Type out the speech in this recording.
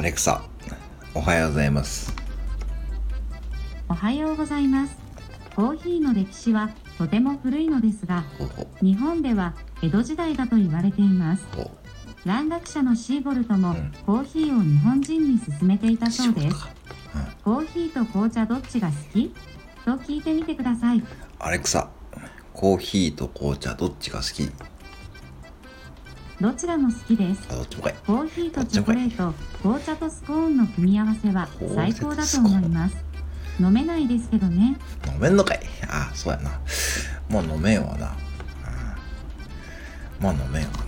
レクサ、おはようございます。おはようございます。コーヒーの歴史はとても古いのですが、日本では江戸時代だと言われています。蘭学者のシーボルトもうんコーヒーを日本人に勧めていたそうです。か。コーヒーと紅茶どっちが好き？と聞いてみてください。アレクサ、コーヒーと紅茶どっちが好き？どちらも好きです。あ、どっちもかい。コーヒーとチョコレート、紅茶とスコーンの組み合わせは最高だと思います。飲めないですけどね。飲めんのかいあ、そうやな。もう飲めんわな。うんまあ飲めんわな。